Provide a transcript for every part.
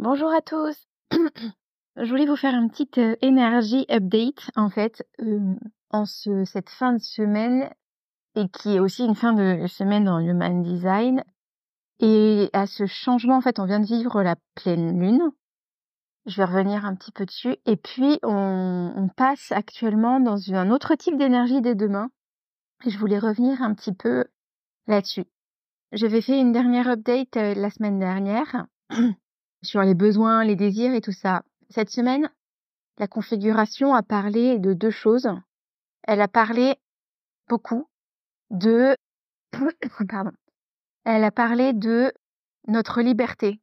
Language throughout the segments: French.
Bonjour à tous. Je voulais vous faire une petite euh, énergie update en fait euh, en ce, cette fin de semaine et qui est aussi une fin de semaine dans Human Design. Et à ce changement, en fait, on vient de vivre la pleine lune. Je vais revenir un petit peu dessus. Et puis, on, passe actuellement dans un autre type d'énergie dès demain. Je voulais revenir un petit peu là-dessus. J'avais fait une dernière update euh, la semaine dernière sur les besoins, les désirs et tout ça. Cette semaine, la configuration a parlé de deux choses. Elle a parlé beaucoup de pardon. Elle a parlé de notre liberté,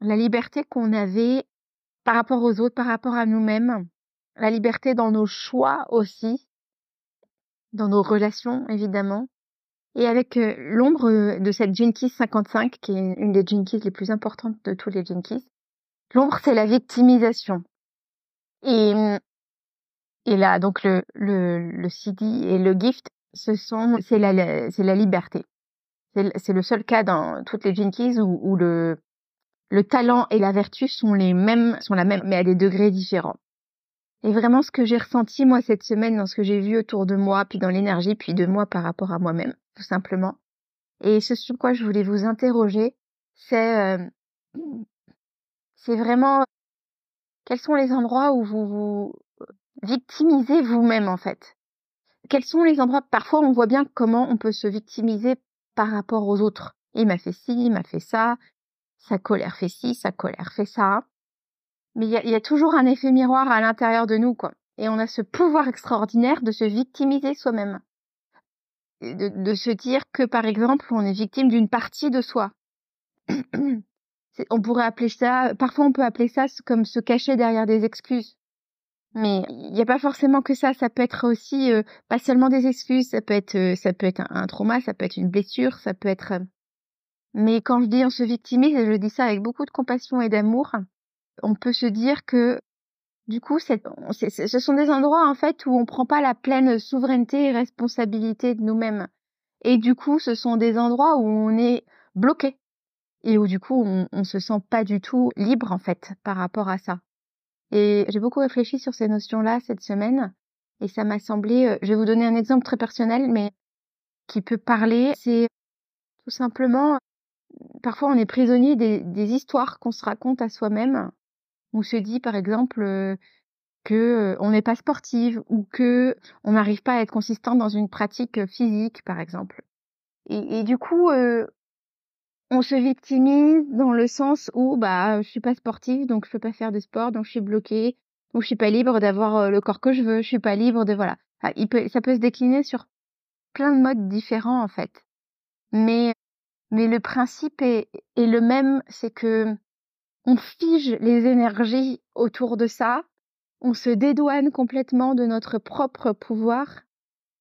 la liberté qu'on avait par rapport aux autres, par rapport à nous-mêmes, la liberté dans nos choix aussi, dans nos relations évidemment, et avec euh, l'ombre euh, de cette Jinkies 55, qui est une des Jinkies les plus importantes de tous les Jinkies, l'ombre c'est la victimisation. Et, et là, donc le, le, le CD et le gift, ce sont, c'est la, c'est la liberté. C'est le seul cas dans toutes les Jinkies où, où le, le talent et la vertu sont les mêmes, sont la même, mais à des degrés différents. Et vraiment, ce que j'ai ressenti, moi, cette semaine, dans ce que j'ai vu autour de moi, puis dans l'énergie, puis de moi par rapport à moi-même, tout simplement. Et ce sur quoi je voulais vous interroger, c'est, euh, c'est vraiment quels sont les endroits où vous vous victimisez vous-même, en fait? Quels sont les endroits, parfois, on voit bien comment on peut se victimiser par rapport aux autres. Il m'a fait ci, il m'a fait ça, sa colère fait ci, sa colère fait ça mais il y a, toujours un effet miroir à l'intérieur de nous, quoi. Et on a ce pouvoir extraordinaire de se victimiser soi-même. De, de, se dire que, par exemple, on est victime d'une partie de soi. on pourrait appeler ça, parfois on peut appeler ça comme se cacher derrière des excuses. Mais il n'y a pas forcément que ça. Ça peut être aussi euh, pas seulement des excuses. Ça peut être, euh, ça peut être un, trauma, ça peut être une blessure, ça peut être. Euh, mais quand je dis on se victimise, je dis ça avec beaucoup de compassion et d'amour on peut se dire que du coup, ce sont des endroits en fait où on prend pas la pleine souveraineté et responsabilité de nous-mêmes. Et du coup, ce sont des endroits où on est bloqué et où du coup, on, se sent pas du tout libre en fait par rapport à ça. Et j'ai beaucoup réfléchi sur ces notions-là cette semaine et ça m'a semblé. Euh, je vais vous donner un exemple très personnel, mais qui peut parler. C'est tout simplement parfois on est prisonnier des histoires qu'on se raconte à soi-même on se dit par exemple euh, que euh, on n'est pas sportive ou que on n'arrive pas à être consistant dans une pratique euh, physique par exemple. Et, du coup, on se victimise dans le sens où bah je suis pas sportive donc je peux pas faire de sport donc je suis bloquée donc je suis pas libre d'avoir le corps que je veux, je suis pas libre de voilà. Ah, ça peut se décliner sur plein de modes différents en fait. Mais mais le principe est le même, c'est que on fige les énergies autour de ça, on se dédouane complètement de notre propre pouvoir.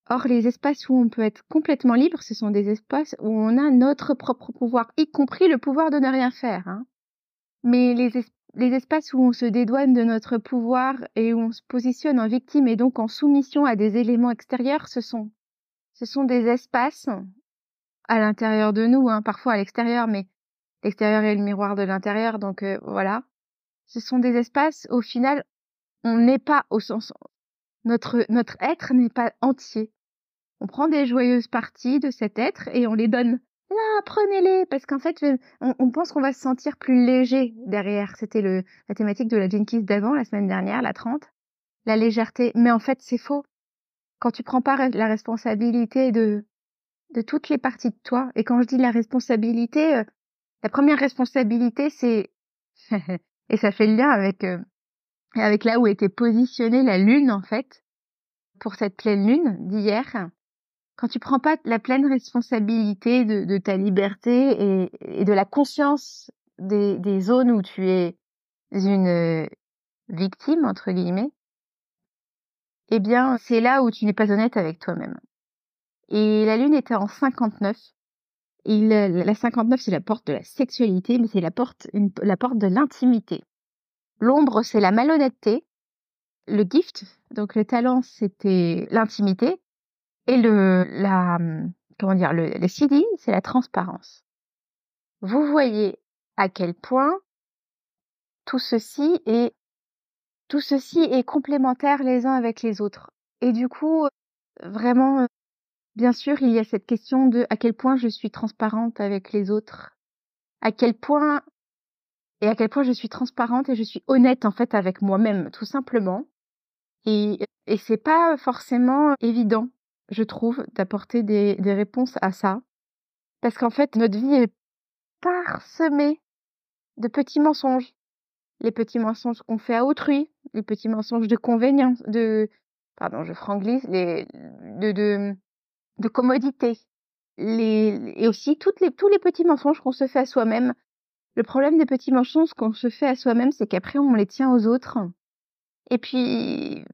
Or, les espaces où on peut être complètement libre, ce sont des espaces où on a notre propre pouvoir, y compris le pouvoir de ne rien faire. Hein. Mais les, espaces où on se dédouane de notre pouvoir et où on se positionne en victime et donc en soumission à des éléments extérieurs, ce sont, ce sont des espaces à l'intérieur de nous, hein, parfois à l'extérieur, mais l'extérieur est le miroir de l'intérieur, donc euh, voilà. Ce sont des espaces, au final, on n'est pas au sens... Notre, notre être n'est pas entier. On prend des joyeuses parties de cet être et on les donne. Là, prenez-les, parce qu'en fait, on, pense qu'on va se sentir plus léger derrière. C'était le la thématique de la Jenkins d'avant, la semaine dernière, la 30. La légèreté. Mais en fait, c'est faux. Quand tu prends pas la responsabilité de, de toutes les parties de toi, et quand je dis la responsabilité, euh, la première responsabilité, c'est et ça fait le lien avec euh, avec là où était positionnée la lune en fait pour cette pleine lune d'hier. Quand tu prends pas la pleine responsabilité de, ta liberté et, de la conscience des, des zones où tu es une euh, victime entre guillemets, eh bien c'est là où tu n'es pas honnête avec toi-même. Et la lune était en 59 il, la 59, c'est la porte de la sexualité, mais c'est la porte, la porte de l'intimité. L'ombre, c'est la malhonnêteté. Le gift, donc le talent, c'était l'intimité. Et le, la, comment dire, le, le CD, c'est la transparence. Vous voyez à quel point tout ceci est tout ceci est complémentaire les uns avec les autres. Et du coup, vraiment, bien sûr, il y a cette question de à quel point je suis transparente avec les autres, à quel point et à quel point je suis transparente et je suis honnête en fait avec moi-même, tout simplement. Et, et c'est pas forcément évident, je trouve, d'apporter des, des réponses à ça. Parce qu'en fait, notre vie est parsemée de petits mensonges. Les petits mensonges qu'on fait à autrui, les petits mensonges de convénience, de, pardon, je franglise, les, de, de, de commodité. Les, et aussi toutes les, tous les petits mensonges qu'on se fait à soi-même. Le problème des petits mensonges qu'on se fait à soi-même, c'est qu'après, on les tient aux autres. Et puis,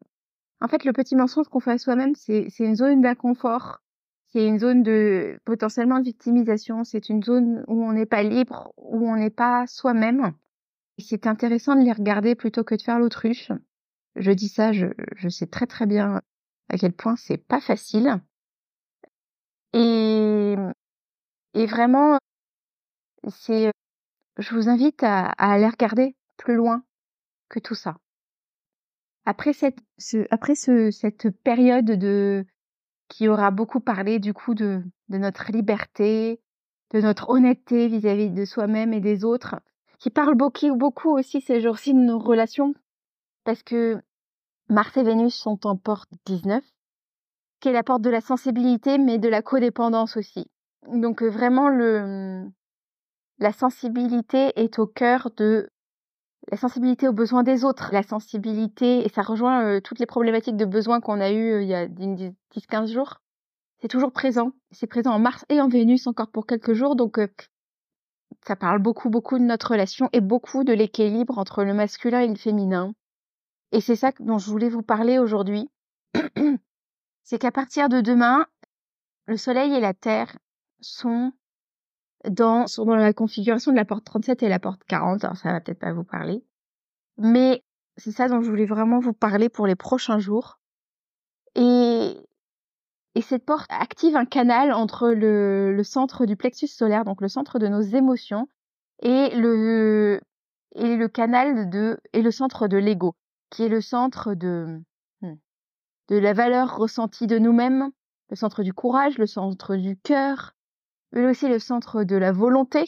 en fait, le petit mensonge qu'on fait à soi-même, c'est une zone d'inconfort. C'est une zone de potentiellement de victimisation. C'est une zone où on n'est pas libre, où on n'est pas soi-même. C'est intéressant de les regarder plutôt que de faire l'autruche. Je dis ça, je, je sais très très bien à quel point c'est pas facile. Et, et vraiment, c'est, je vous invite à, aller regarder plus loin que tout ça. Après cette, ce, après ce, cette période de, qui aura beaucoup parlé du coup de, de notre liberté, de notre honnêteté vis-à-vis -vis de soi-même et des autres, qui parle beaucoup, beaucoup aussi ces jours-ci de nos relations, parce que Mars et Vénus sont en porte 19, qui est la porte de la sensibilité, mais de la codépendance aussi. Donc vraiment, le, la sensibilité est au cœur de la sensibilité aux besoins des autres, la sensibilité, et ça rejoint toutes les problématiques de besoins qu'on a eues il y a 10-15 jours. C'est toujours présent. C'est présent en Mars et en Vénus encore pour quelques jours. Donc, ça parle beaucoup, beaucoup de notre relation et beaucoup de l'équilibre entre le masculin et le féminin. Et c'est ça dont je voulais vous parler aujourd'hui. c'est qu'à partir de demain, le Soleil et la Terre sont dans, sont dans la configuration de la porte 37 et la porte 40. Alors ça va peut-être pas vous parler. Mais c'est ça dont je voulais vraiment vous parler pour les prochains jours. Et, et cette porte active un canal entre le, le centre du plexus solaire, donc le centre de nos émotions, et le, et le canal de, et le centre de l'ego qui est le centre de, de la valeur ressentie de nous-mêmes, le centre du courage, le centre du cœur, mais aussi le centre de la volonté,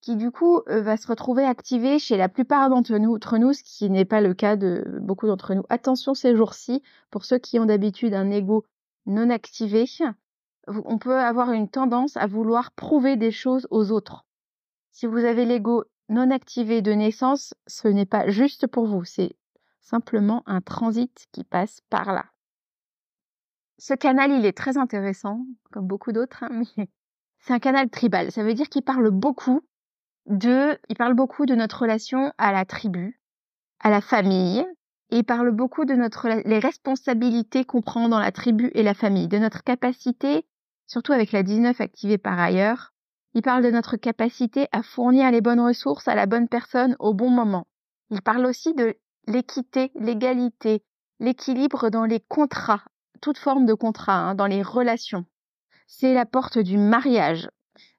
qui du coup euh, va se retrouver activé chez la plupart d'entre nous, nous, ce qui n'est pas le cas de beaucoup d'entre nous. Attention ces jours-ci, pour ceux qui ont d'habitude un ego non activé, on peut avoir une tendance à vouloir prouver des choses aux autres. Si vous avez l'ego non activé de naissance, ce n'est pas juste pour vous, c'est simplement un transit qui passe par là. Ce canal, il est très intéressant, comme beaucoup d'autres, hein, mais c'est un canal tribal. Ça veut dire qu'il parle beaucoup de, il parle beaucoup de notre relation à la tribu, à la famille, et il parle beaucoup de notre, les responsabilités qu'on prend dans la tribu et la famille, de notre capacité, surtout avec la 19 activée par ailleurs, il parle de notre capacité à fournir les bonnes ressources à la bonne personne au bon moment. Il parle aussi de l'équité, l'égalité, l'équilibre dans les contrats, toute forme de contrat, hein, dans les relations. C'est la porte du mariage.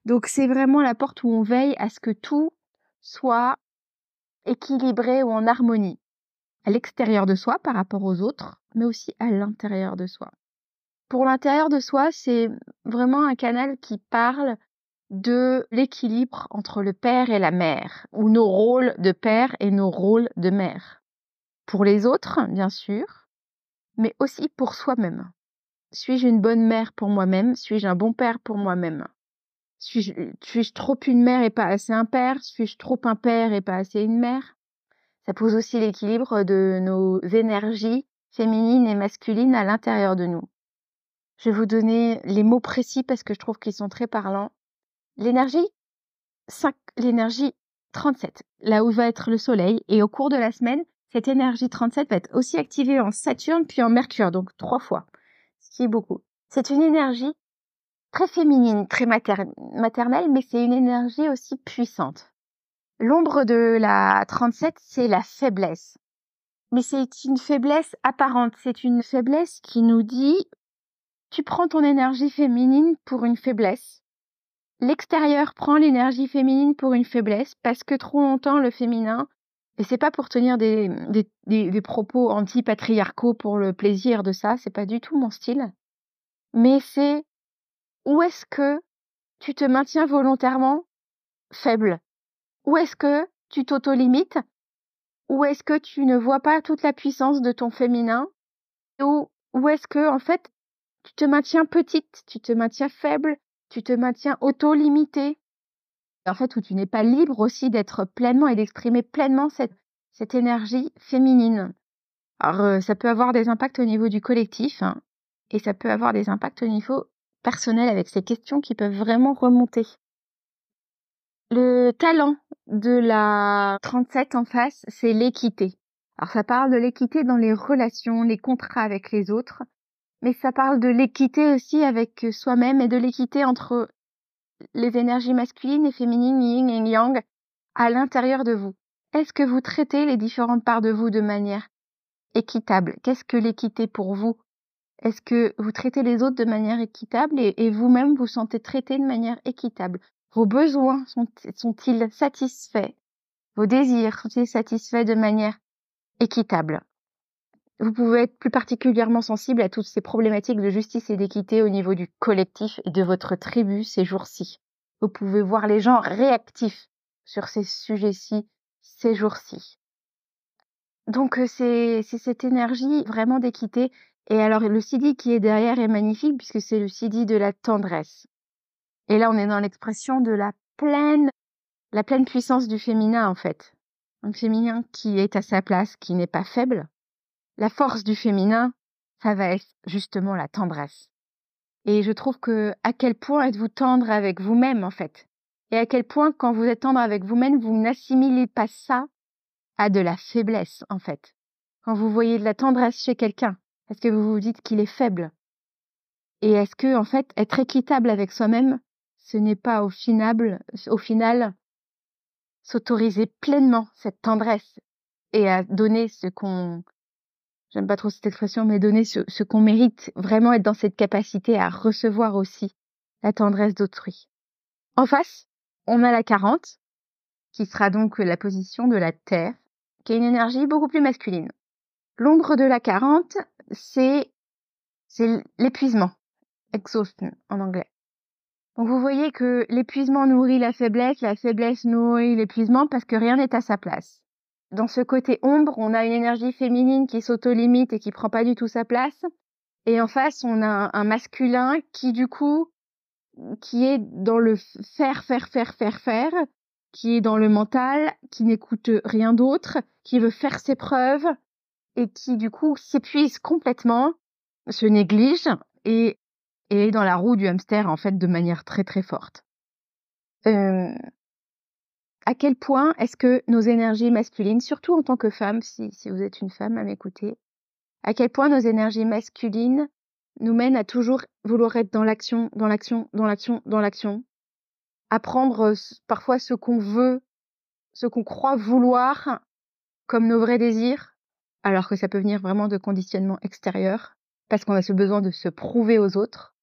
Donc c'est vraiment la porte où on veille à ce que tout soit équilibré ou en harmonie, à l'extérieur de soi par rapport aux autres, mais aussi à l'intérieur de soi. Pour l'intérieur de soi, c'est vraiment un canal qui parle de l'équilibre entre le père et la mère, ou nos rôles de père et nos rôles de mère pour les autres, bien sûr, mais aussi pour soi-même. Suis-je une bonne mère pour moi-même? Suis-je un bon père pour moi-même? Suis-je suis trop une mère et pas assez un père? Suis-je trop un père et pas assez une mère? Ça pose aussi l'équilibre de nos énergies féminines et masculines à l'intérieur de nous. Je vais vous donner les mots précis parce que je trouve qu'ils sont très parlants. L'énergie 5, l'énergie 37, là où va être le soleil, et au cours de la semaine, cette énergie 37 va être aussi activée en Saturne puis en Mercure, donc trois fois, ce qui est beaucoup. C'est une énergie très féminine, très maternelle, mais c'est une énergie aussi puissante. L'ombre de la 37, c'est la faiblesse. Mais c'est une faiblesse apparente, c'est une faiblesse qui nous dit tu prends ton énergie féminine pour une faiblesse. L'extérieur prend l'énergie féminine pour une faiblesse parce que trop longtemps le féminin Et c'est pas pour tenir des, propos anti-patriarcaux pour le plaisir de ça, c'est pas du tout mon style. Mais c'est où est-ce que tu te maintiens volontairement faible? Où est-ce que tu t'auto-limites? Où est-ce que tu ne vois pas toute la puissance de ton féminin? Ou où est-ce que, en fait, tu te maintiens petite, tu te maintiens faible, tu te maintiens auto-limité En fait, où tu n'es pas libre aussi d'être pleinement et d'exprimer pleinement cette, cette énergie féminine. Alors, euh, ça peut avoir des impacts au niveau du collectif hein, et ça peut avoir des impacts au niveau personnel avec ces questions qui peuvent vraiment remonter. Le talent de la 37 en face, c'est l'équité. Alors ça parle de l'équité dans les relations, les contrats avec les autres, mais ça parle de l'équité aussi avec soi-même et de l'équité entre les énergies masculines et féminines, yin et yang, à l'intérieur de vous. Est-ce que vous traitez les différentes parts de vous de manière équitable? Qu'est-ce que l'équité pour vous? Est-ce que vous traitez les autres de manière équitable et, et vous-même vous sentez traité de manière équitable? Vos besoins sont-ils satisfaits? Vos désirs sont-ils satisfaits de manière équitable? Vous pouvez être plus particulièrement sensible à toutes ces problématiques de justice et d'équité au niveau du collectif et de votre tribu ces jours-ci. Vous pouvez voir les gens réactifs sur ces sujets-ci ces jours-ci. Donc euh, c'est cette énergie vraiment d'équité. Et alors le CD qui est derrière est magnifique puisque c'est le CD de la tendresse. Et là, on est dans l'expression de la pleine, la pleine puissance du féminin, en fait. Un féminin qui est à sa place, qui n'est pas faible. La force du féminin, ça va être justement la tendresse. Et je trouve que à quel point êtes-vous tendre avec vous-même, en fait? Et à quel point, quand vous êtes tendre avec vous-même, vous n'assimilez pas ça à de la faiblesse, en fait? Quand vous voyez de la tendresse chez quelqu'un, est-ce que vous vous dites qu'il est faible? Et est-ce que, en fait, être équitable avec soi-même, ce n'est pas au final, au final s'autoriser pleinement cette tendresse et à donner ce qu'on j'aime pas trop cette expression mais donner ce, qu'on mérite vraiment être dans cette capacité à recevoir aussi la tendresse d'autrui. En face on a la 40 qui sera donc la position de la terre qui est une énergie beaucoup plus masculine. L'ombre de la 40 c'est c'est l'épuisement. Exhaustion en anglais. Donc vous voyez que l'épuisement nourrit la faiblesse, la faiblesse nourrit l'épuisement parce que rien n'est à sa place. Dans ce côté ombre, on a une énergie féminine qui s'auto-limite et qui prend pas du tout sa place. Et en face, on a un masculin qui du coup, qui est dans le faire, faire, faire, faire, faire, qui est dans le mental, qui n'écoute rien d'autre, qui veut faire ses preuves et qui du coup s'épuise complètement, se néglige et et dans la roue du hamster en fait de manière très très forte. Euh, à quel point est-ce que nos énergies masculines, surtout en tant que femme, si, vous êtes une femme à m'écouter, à quel point nos énergies masculines nous mènent à toujours vouloir être dans l'action, dans l'action, dans l'action, dans l'action, à prendre parfois ce qu'on veut, ce qu'on croit vouloir comme nos vrais désirs, alors que ça peut venir vraiment de conditionnements extérieurs, parce qu'on a ce besoin de se prouver aux autres?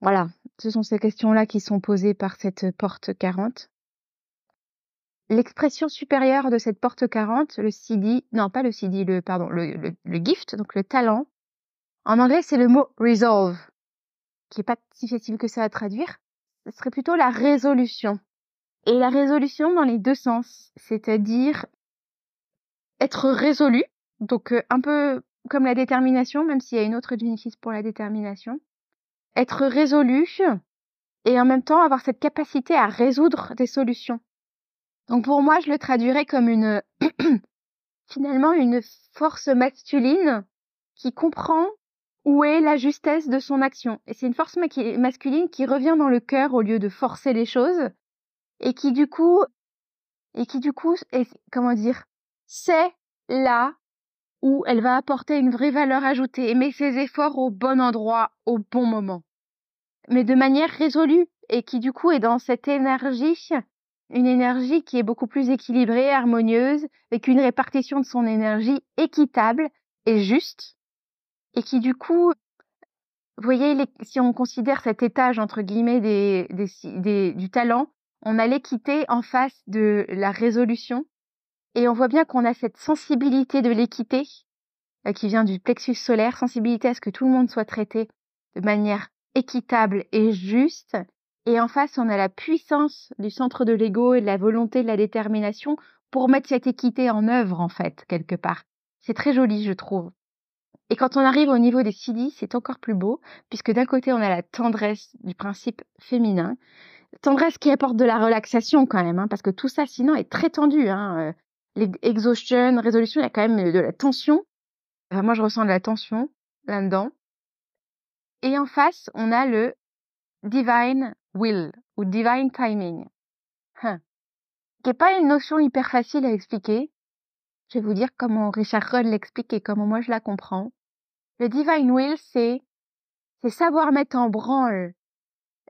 Voilà, ce sont ces questions-là qui sont posées par cette porte 40. L'expression supérieure de cette porte 40, le CD, non pas le CD, le pardon, le, le, gift, donc le talent. En anglais, c'est le mot resolve, qui est pas si facile que ça à traduire. Ce serait plutôt la résolution. Et la résolution dans les deux sens, c'est-à-dire être résolu, donc euh, un peu comme la détermination, même s'il y a une autre définition pour la détermination être résolu et en même temps avoir cette capacité à résoudre des solutions. Donc pour moi, je le traduirais comme une finalement une force masculine qui comprend où est la justesse de son action. Et c'est une force masculine qui revient dans le cœur au lieu de forcer les choses et qui du coup et qui du coup comment dire, c'est là où elle va apporter une vraie valeur ajoutée et met ses efforts au bon endroit, au bon moment. Mais de manière résolue et qui du coup est dans cette énergie, une énergie qui est beaucoup plus équilibrée, harmonieuse, avec une répartition de son énergie équitable et juste, et qui du coup, vous voyez, si on considère cet étage entre guillemets du talent, on a l'équité en face de la résolution Et on voit bien qu'on a cette sensibilité de l'équité euh, qui vient du plexus solaire, sensibilité à ce que tout le monde soit traité de manière équitable et juste. Et en face, on a la puissance du centre de l'ego et de la volonté, de la détermination pour mettre cette équité en œuvre, en fait, quelque part. C'est très joli, je trouve. Et quand on arrive au niveau des CD, c'est encore plus beau, puisque d'un côté, on a la tendresse du principe féminin, tendresse qui apporte de la relaxation quand même, hein, parce que tout ça, sinon, est très tendu. Hein. Euh, l'exhaustion, résolution, il y a quand même de la tension. moi, je ressens de la tension là-dedans. Et en face, on a le divine will ou divine timing, hein. qui n'est pas une notion hyper facile à expliquer. Je vais vous dire comment Richard Rudd l'explique et comment moi je la comprends. Le divine will, c'est c'est savoir mettre en branle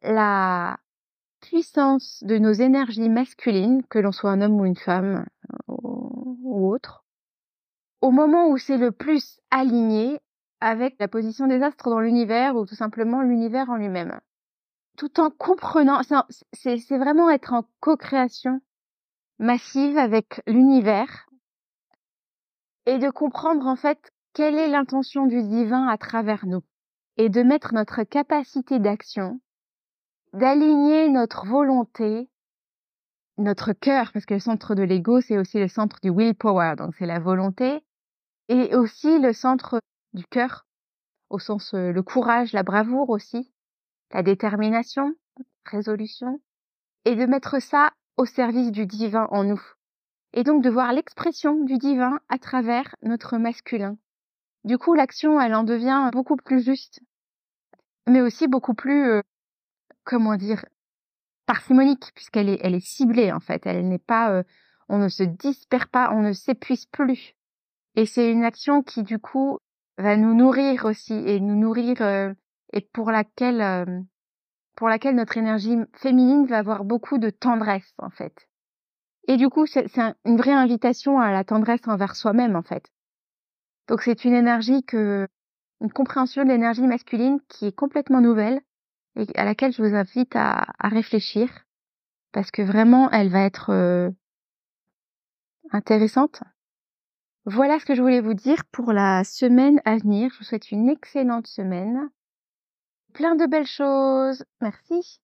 la puissance de nos énergies masculines, que l'on soit un homme ou une femme ou autre, au moment où c'est le plus aligné avec la position des astres dans l'univers ou tout simplement l'univers en lui-même. Tout en comprenant, c'est vraiment être en co-création massive avec l'univers et de comprendre en fait quelle est l'intention du divin à travers nous et de mettre notre capacité d'action, d'aligner notre volonté, notre cœur, parce que le centre de l'ego, c'est aussi le centre du willpower, donc c'est la volonté, et aussi le centre du cœur, au sens euh, le courage, la bravoure aussi, la détermination, résolution, et de mettre ça au service du divin en nous. Et donc de voir l'expression du divin à travers notre masculin. Du coup, l'action, elle en devient beaucoup plus juste, mais aussi beaucoup plus, euh, comment dire, parcimonique, puisqu'elle est, elle est ciblée en fait. Elle n'est pas, euh, on ne se disperse pas, on ne s'épuise plus. Et c'est une action qui du coup va nous nourrir aussi et nous nourrir euh, et pour laquelle euh, pour laquelle notre énergie féminine va avoir beaucoup de tendresse en fait. Et du coup, c'est une vraie invitation à la tendresse envers soi-même en fait. Donc c'est une énergie que une compréhension de l'énergie masculine qui est complètement nouvelle et à laquelle je vous invite à, réfléchir parce que vraiment elle va être euh, intéressante voilà ce que je voulais vous dire pour la semaine à venir. Je vous souhaite une excellente semaine. Plein de belles choses. Merci.